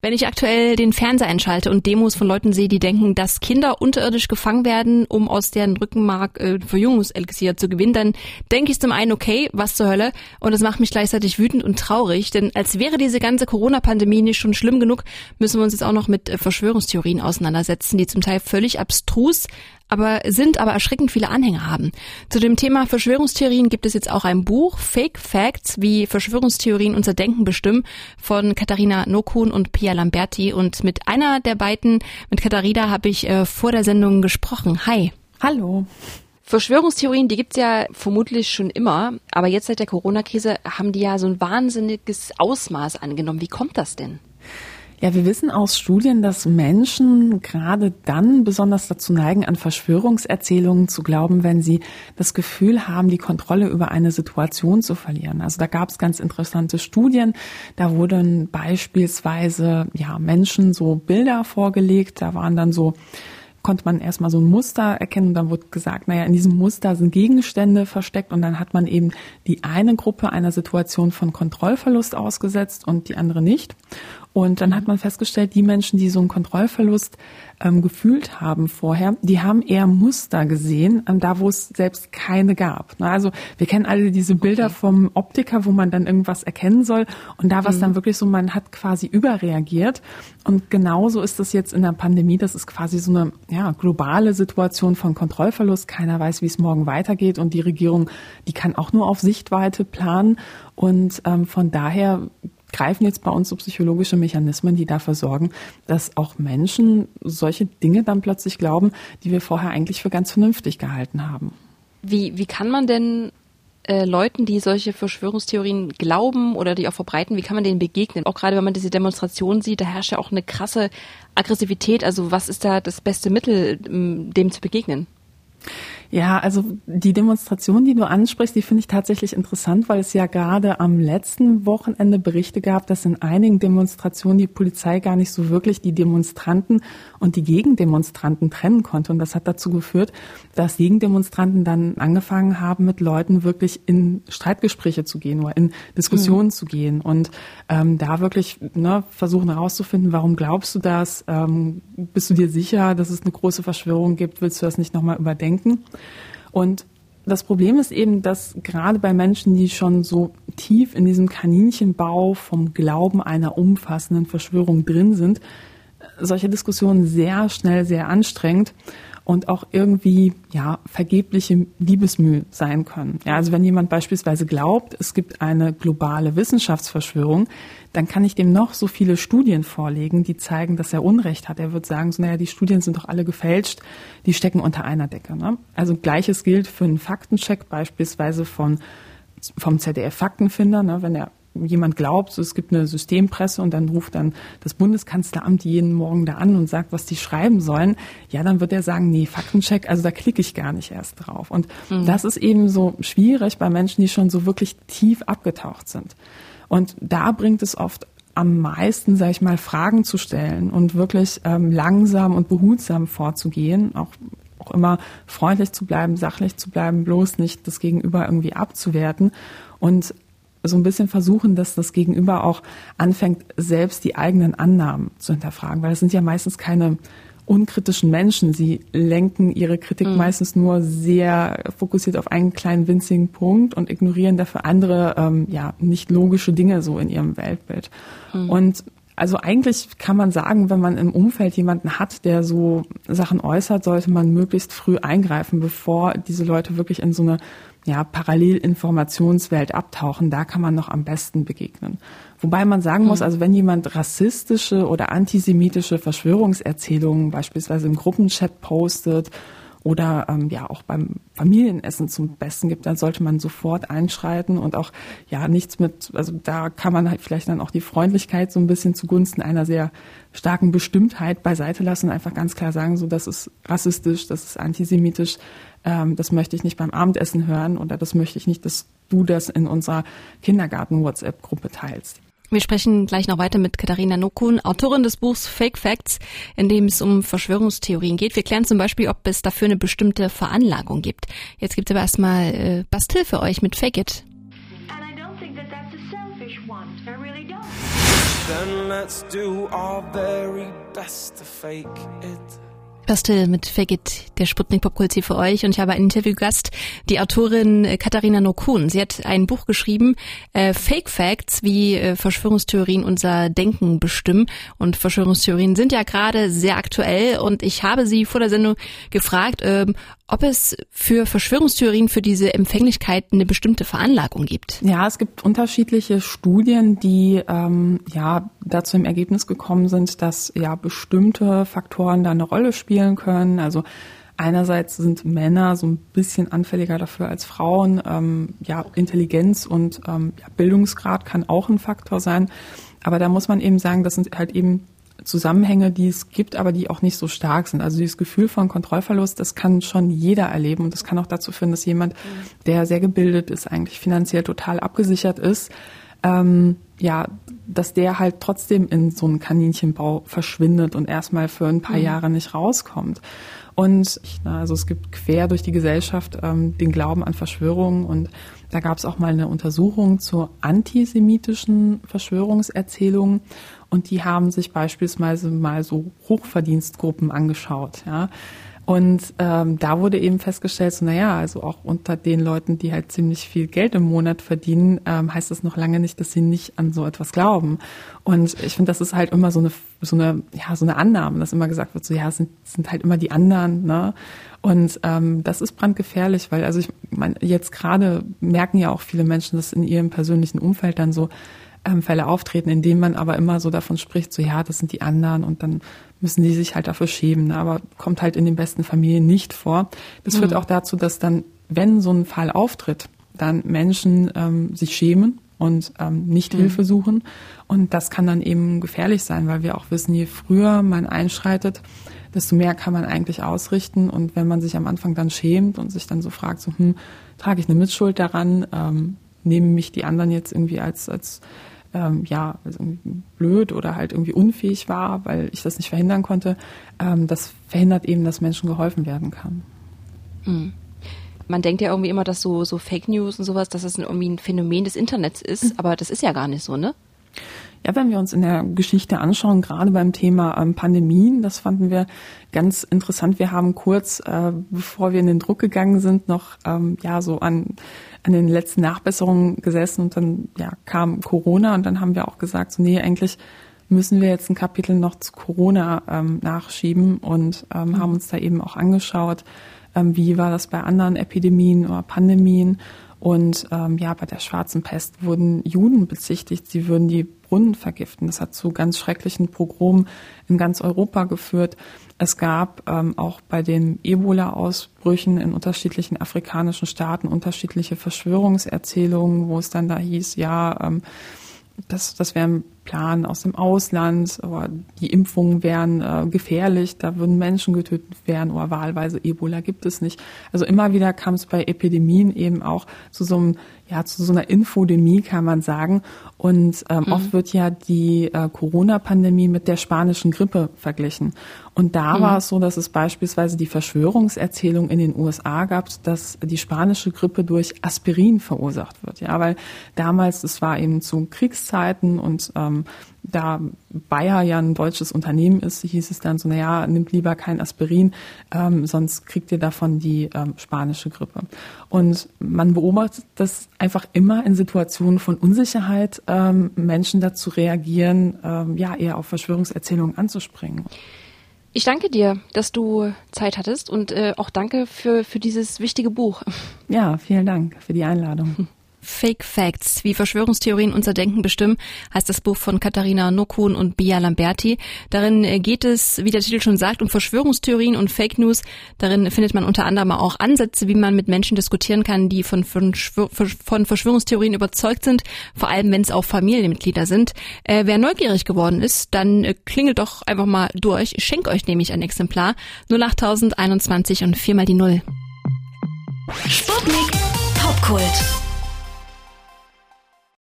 Wenn ich aktuell den Fernseher einschalte und Demos von Leuten sehe, die denken, dass Kinder unterirdisch gefangen werden, um aus deren Rückenmark äh, Verjüngungselixier zu gewinnen, dann denke ich zum einen, okay, was zur Hölle? Und das macht mich gleichzeitig wütend und traurig, denn als wäre diese ganze Corona-Pandemie nicht schon schlimm genug, müssen wir uns jetzt auch noch mit äh, Verschwörungstheorien auseinandersetzen, die zum Teil völlig abstrus, aber sind aber erschreckend viele Anhänger haben. Zu dem Thema Verschwörungstheorien gibt es jetzt auch ein Buch, Fake Facts, wie Verschwörungstheorien unser Denken bestimmen, von Katharina Nokun und Pia Lamberti. Und mit einer der beiden, mit Katharina, habe ich äh, vor der Sendung gesprochen. Hi. Hallo. Verschwörungstheorien, die gibt's ja vermutlich schon immer, aber jetzt seit der Corona-Krise haben die ja so ein wahnsinniges Ausmaß angenommen. Wie kommt das denn? Ja, wir wissen aus Studien, dass Menschen gerade dann besonders dazu neigen, an Verschwörungserzählungen zu glauben, wenn sie das Gefühl haben, die Kontrolle über eine Situation zu verlieren. Also da gab es ganz interessante Studien. Da wurden beispielsweise ja Menschen so Bilder vorgelegt. Da waren dann so konnte man erstmal so ein Muster erkennen und dann wurde gesagt, naja, in diesem Muster sind Gegenstände versteckt und dann hat man eben die eine Gruppe einer Situation von Kontrollverlust ausgesetzt und die andere nicht. Und dann hat man festgestellt, die Menschen, die so einen Kontrollverlust ähm, gefühlt haben vorher, die haben eher Muster gesehen, ähm, da wo es selbst keine gab. Na, also wir kennen alle diese Bilder okay. vom Optiker, wo man dann irgendwas erkennen soll. Und da war es mhm. dann wirklich so, man hat quasi überreagiert. Und genauso ist das jetzt in der Pandemie. Das ist quasi so eine ja, globale Situation von Kontrollverlust. Keiner weiß, wie es morgen weitergeht. Und die Regierung, die kann auch nur auf Sichtweite planen. Und ähm, von daher greifen jetzt bei uns so psychologische Mechanismen, die dafür sorgen, dass auch Menschen solche Dinge dann plötzlich glauben, die wir vorher eigentlich für ganz vernünftig gehalten haben. Wie, wie kann man denn äh, Leuten, die solche Verschwörungstheorien glauben oder die auch verbreiten, wie kann man denen begegnen? Auch gerade wenn man diese Demonstration sieht, da herrscht ja auch eine krasse Aggressivität. Also was ist da das beste Mittel, dem zu begegnen? Ja, also die Demonstration, die du ansprichst, die finde ich tatsächlich interessant, weil es ja gerade am letzten Wochenende Berichte gab, dass in einigen Demonstrationen die Polizei gar nicht so wirklich die Demonstranten und die Gegendemonstranten trennen konnte. Und das hat dazu geführt, dass Gegendemonstranten dann angefangen haben, mit Leuten wirklich in Streitgespräche zu gehen oder in Diskussionen mhm. zu gehen und ähm, da wirklich ne, versuchen herauszufinden, warum glaubst du das? Ähm, bist du dir sicher, dass es eine große Verschwörung gibt? Willst du das nicht nochmal überdenken? Und das Problem ist eben, dass gerade bei Menschen, die schon so tief in diesem Kaninchenbau vom Glauben einer umfassenden Verschwörung drin sind, solche Diskussionen sehr schnell sehr anstrengend und auch irgendwie ja vergebliche Liebesmüh sein können. Ja, also wenn jemand beispielsweise glaubt, es gibt eine globale Wissenschaftsverschwörung, dann kann ich dem noch so viele Studien vorlegen, die zeigen, dass er Unrecht hat. Er wird sagen, so, naja, die Studien sind doch alle gefälscht, die stecken unter einer Decke. Ne? Also gleiches gilt für einen Faktencheck beispielsweise von vom ZDF Faktenfinder, ne, wenn er jemand glaubt, es gibt eine Systempresse und dann ruft dann das Bundeskanzleramt jeden Morgen da an und sagt, was die schreiben sollen, ja, dann wird er sagen, nee, Faktencheck, also da klicke ich gar nicht erst drauf. Und mhm. das ist eben so schwierig bei Menschen, die schon so wirklich tief abgetaucht sind. Und da bringt es oft am meisten, sage ich mal, Fragen zu stellen und wirklich ähm, langsam und behutsam vorzugehen, auch auch immer freundlich zu bleiben, sachlich zu bleiben, bloß nicht das Gegenüber irgendwie abzuwerten und so ein bisschen versuchen, dass das Gegenüber auch anfängt, selbst die eigenen Annahmen zu hinterfragen, weil es sind ja meistens keine unkritischen Menschen. Sie lenken ihre Kritik mhm. meistens nur sehr fokussiert auf einen kleinen winzigen Punkt und ignorieren dafür andere, ähm, ja, nicht logische Dinge so in ihrem Weltbild. Mhm. Und also eigentlich kann man sagen, wenn man im Umfeld jemanden hat, der so Sachen äußert, sollte man möglichst früh eingreifen, bevor diese Leute wirklich in so eine ja, Parallelinformationswelt abtauchen, da kann man noch am besten begegnen. Wobei man sagen muss, hm. also wenn jemand rassistische oder antisemitische Verschwörungserzählungen beispielsweise im Gruppenchat postet oder ähm, ja auch beim Familienessen zum Besten gibt, dann sollte man sofort einschreiten und auch ja nichts mit, also da kann man halt vielleicht dann auch die Freundlichkeit so ein bisschen zugunsten einer sehr starken Bestimmtheit beiseite lassen und einfach ganz klar sagen, so das ist rassistisch, das ist antisemitisch, ähm, das möchte ich nicht beim Abendessen hören oder das möchte ich nicht, dass du das in unserer Kindergarten-WhatsApp-Gruppe teilst. Wir sprechen gleich noch weiter mit Katharina Nokun, Autorin des Buchs Fake Facts, in dem es um Verschwörungstheorien geht. Wir klären zum Beispiel, ob es dafür eine bestimmte Veranlagung gibt. Jetzt gibt es aber erstmal äh, Bastel für euch mit Fake It. Then let's do our very best to fake it. Bastille mit Fake der Sputnik Popkultur für euch. Und ich habe einen Interviewgast, die Autorin äh, Katharina Nokun. Sie hat ein Buch geschrieben, äh, Fake Facts, wie äh, Verschwörungstheorien unser Denken bestimmen. Und Verschwörungstheorien sind ja gerade sehr aktuell. Und ich habe sie vor der Sendung gefragt, ähm, ob es für Verschwörungstheorien für diese Empfänglichkeit eine bestimmte Veranlagung gibt. Ja, es gibt unterschiedliche Studien, die ähm, ja dazu im Ergebnis gekommen sind, dass ja bestimmte Faktoren da eine Rolle spielen können. Also einerseits sind Männer so ein bisschen anfälliger dafür als Frauen. Ähm, ja, Intelligenz und ähm, ja, Bildungsgrad kann auch ein Faktor sein. Aber da muss man eben sagen, das sind halt eben Zusammenhänge, die es gibt, aber die auch nicht so stark sind. Also dieses Gefühl von Kontrollverlust, das kann schon jeder erleben und das kann auch dazu führen, dass jemand, der sehr gebildet ist, eigentlich finanziell total abgesichert ist, ähm, ja, dass der halt trotzdem in so einen Kaninchenbau verschwindet und erstmal für ein paar mhm. Jahre nicht rauskommt. Und also es gibt quer durch die Gesellschaft ähm, den Glauben an Verschwörungen und da gab es auch mal eine Untersuchung zur antisemitischen Verschwörungserzählung und die haben sich beispielsweise mal so Hochverdienstgruppen angeschaut, ja. Und ähm, da wurde eben festgestellt, so, naja, also auch unter den Leuten, die halt ziemlich viel Geld im Monat verdienen, ähm, heißt das noch lange nicht, dass sie nicht an so etwas glauben. Und ich finde, das ist halt immer so eine, so eine, ja, so eine Annahme, dass immer gesagt wird, so ja, es sind, sind halt immer die anderen, ne? Und ähm, das ist brandgefährlich, weil also ich meine, jetzt gerade merken ja auch viele Menschen, dass in ihrem persönlichen Umfeld dann so ähm, Fälle auftreten, in denen man aber immer so davon spricht, so ja, das sind die anderen und dann müssen die sich halt dafür schämen. Ne? Aber kommt halt in den besten Familien nicht vor. Das mhm. führt auch dazu, dass dann, wenn so ein Fall auftritt, dann Menschen ähm, sich schämen und ähm, nicht mhm. Hilfe suchen. Und das kann dann eben gefährlich sein, weil wir auch wissen, je früher man einschreitet, desto mehr kann man eigentlich ausrichten. Und wenn man sich am Anfang dann schämt und sich dann so fragt, so, hm, trage ich eine Mitschuld daran, ähm, nehmen mich die anderen jetzt irgendwie als, als ähm, ja, also blöd oder halt irgendwie unfähig war, weil ich das nicht verhindern konnte, ähm, das verhindert eben, dass Menschen geholfen werden kann. Mhm. Man denkt ja irgendwie immer, dass so, so Fake News und sowas, dass es irgendwie ein Phänomen des Internets ist, mhm. aber das ist ja gar nicht so, ne? Ja, wenn wir uns in der Geschichte anschauen, gerade beim Thema ähm, Pandemien, das fanden wir ganz interessant. Wir haben kurz, äh, bevor wir in den Druck gegangen sind, noch ähm, ja so an an den letzten Nachbesserungen gesessen und dann ja kam Corona und dann haben wir auch gesagt, so nee, eigentlich müssen wir jetzt ein Kapitel noch zu Corona ähm, nachschieben und ähm, mhm. haben uns da eben auch angeschaut, ähm, wie war das bei anderen Epidemien oder Pandemien und ähm, ja, bei der schwarzen Pest wurden Juden bezichtigt, sie würden die Brunnen vergiften. Das hat zu ganz schrecklichen Pogromen in ganz Europa geführt. Es gab ähm, auch bei den Ebola-Ausbrüchen in unterschiedlichen afrikanischen Staaten unterschiedliche Verschwörungserzählungen, wo es dann da hieß, ja, ähm, das, das wäre Plan aus dem Ausland, oder die Impfungen wären äh, gefährlich, da würden Menschen getötet werden oder wahlweise Ebola gibt es nicht. Also immer wieder kam es bei Epidemien eben auch zu so einem ja, zu so einer Infodemie kann man sagen. Und ähm, mhm. oft wird ja die äh, Corona-Pandemie mit der spanischen Grippe verglichen. Und da mhm. war es so, dass es beispielsweise die Verschwörungserzählung in den USA gab, dass die spanische Grippe durch Aspirin verursacht wird. Ja, weil damals, es war eben zu Kriegszeiten und ähm, da Bayer ja ein deutsches Unternehmen ist, hieß es dann so, naja, nimmt lieber kein Aspirin, ähm, sonst kriegt ihr davon die ähm, spanische Grippe. Und man beobachtet das einfach immer in Situationen von Unsicherheit, ähm, Menschen dazu reagieren, ähm, ja, eher auf Verschwörungserzählungen anzuspringen. Ich danke dir, dass du Zeit hattest und äh, auch danke für, für dieses wichtige Buch. Ja, vielen Dank für die Einladung. Fake Facts, wie Verschwörungstheorien unser Denken bestimmen, heißt das Buch von Katharina Nokun und Bia Lamberti. Darin äh, geht es, wie der Titel schon sagt, um Verschwörungstheorien und Fake News. Darin findet man unter anderem auch Ansätze, wie man mit Menschen diskutieren kann, die von, von, Verschwörungstheorien überzeugt sind, vor allem wenn es auch Familienmitglieder sind. Äh, wer neugierig geworden ist, dann äh, klingelt doch einfach mal durch. Ich schenke euch nämlich ein Exemplar. 08021 und viermal die Null. Sputnik Popkult.